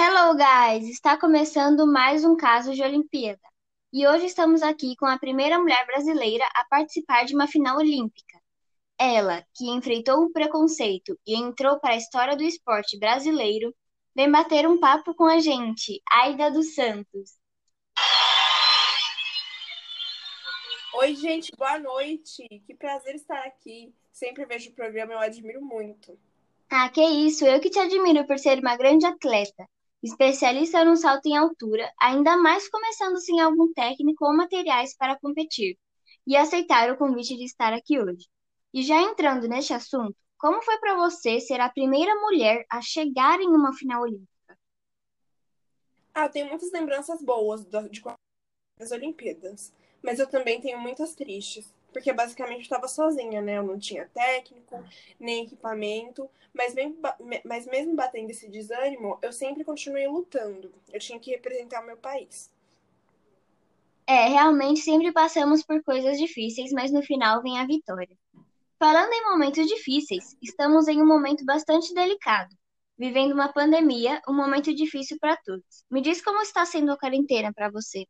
Hello, guys! Está começando mais um caso de Olimpíada. E hoje estamos aqui com a primeira mulher brasileira a participar de uma final olímpica. Ela, que enfrentou o preconceito e entrou para a história do esporte brasileiro, vem bater um papo com a gente, Aida dos Santos. Oi, gente, boa noite. Que prazer estar aqui. Sempre vejo o programa, eu admiro muito. Ah, que isso, eu que te admiro por ser uma grande atleta, especialista no salto em altura, ainda mais começando sem algum técnico ou materiais para competir, e aceitar o convite de estar aqui hoje. E já entrando neste assunto, como foi para você ser a primeira mulher a chegar em uma final olímpica? Ah, eu tenho muitas lembranças boas de das Olimpíadas, mas eu também tenho muitas tristes porque basicamente eu estava sozinha, né? Eu não tinha técnico, nem equipamento, mas mesmo, mas mesmo batendo esse desânimo, eu sempre continuei lutando. Eu tinha que representar o meu país. É, realmente sempre passamos por coisas difíceis, mas no final vem a vitória. Falando em momentos difíceis, estamos em um momento bastante delicado, vivendo uma pandemia, um momento difícil para todos. Me diz como está sendo a quarentena para você.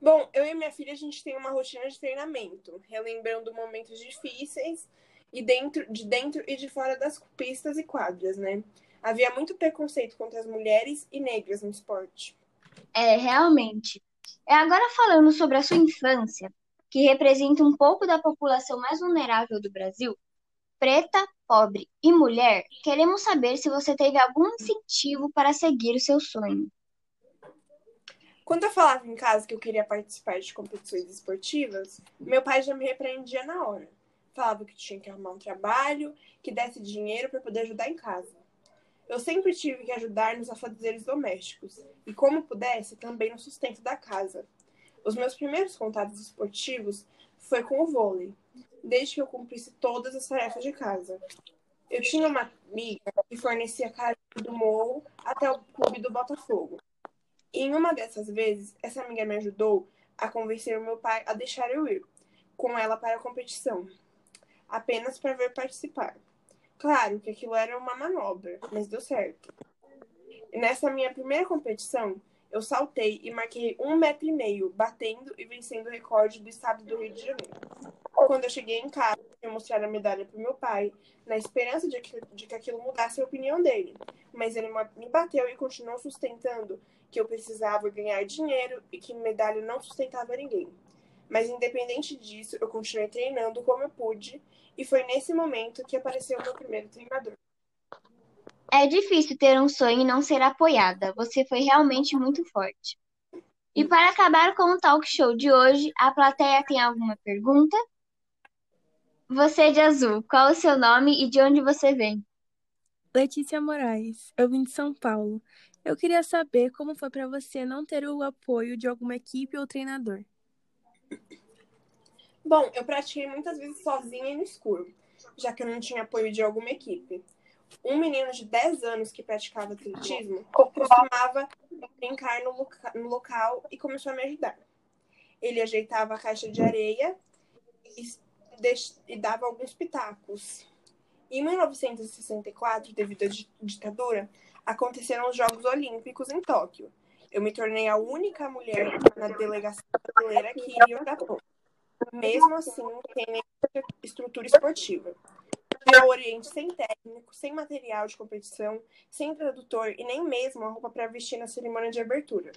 Bom, eu e minha filha, a gente tem uma rotina de treinamento, relembrando momentos difíceis e dentro, de dentro e de fora das pistas e quadras, né? Havia muito preconceito contra as mulheres e negras no esporte. É, realmente. É agora falando sobre a sua infância, que representa um pouco da população mais vulnerável do Brasil, preta, pobre e mulher, queremos saber se você teve algum incentivo para seguir o seu sonho. Quando eu falava em casa que eu queria participar de competições esportivas, meu pai já me repreendia na hora. Falava que tinha que arrumar um trabalho, que desse dinheiro para poder ajudar em casa. Eu sempre tive que ajudar nos afazeres domésticos e, como pudesse, também no sustento da casa. Os meus primeiros contatos esportivos foi com o vôlei, desde que eu cumprisse todas as tarefas de casa. Eu tinha uma amiga que fornecia carinho do morro até o clube do Botafogo. E em uma dessas vezes, essa amiga me ajudou a convencer o meu pai a deixar eu ir com ela para a competição, apenas para ver participar. Claro que aquilo era uma manobra, mas deu certo. E nessa minha primeira competição, eu saltei e marquei um metro e meio, batendo e vencendo o recorde do estado do Rio de Janeiro. Quando eu cheguei em casa, eu mostrar a medalha para meu pai, na esperança de que, de que aquilo mudasse a opinião dele. Mas ele me bateu e continuou sustentando que eu precisava ganhar dinheiro e que medalha não sustentava ninguém. Mas independente disso, eu continuei treinando como eu pude e foi nesse momento que apareceu o meu primeiro treinador. É difícil ter um sonho e não ser apoiada. Você foi realmente muito forte. E para acabar com o talk show de hoje, a plateia tem alguma pergunta? Você de azul, qual o seu nome e de onde você vem? Letícia Moraes, eu vim de São Paulo. Eu queria saber como foi para você não ter o apoio de alguma equipe ou treinador. Bom, eu pratiquei muitas vezes sozinha e no escuro, já que eu não tinha apoio de alguma equipe. Um menino de 10 anos que praticava atletismo costumava brincar no, loca no local e começou a me ajudar. Ele ajeitava a caixa de areia e, dava alguns pitacos. Em 1964, devido à ditadura, aconteceram os Jogos Olímpicos em Tóquio. Eu me tornei a única mulher na delegação brasileira que iria Japão. Mesmo assim, sem estrutura esportiva. Eu oriente sem técnico, sem material de competição, sem tradutor e nem mesmo a roupa para vestir na cerimônia de abertura.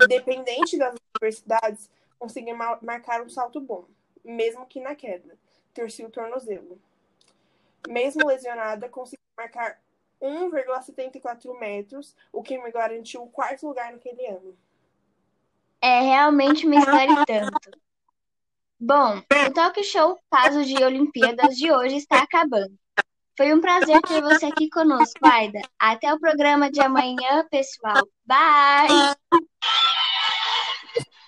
Independente das universidades, consegui marcar um salto bom, mesmo que na queda. Torci o tornozelo. Mesmo lesionada, consegui marcar 1,74 metros, o que me garantiu o quarto lugar naquele ano. É realmente uma história e tanto. Bom, o Talk Show Caso de Olimpíadas de hoje está acabando. Foi um prazer ter você aqui conosco, Aida. Até o programa de amanhã, pessoal. Bye!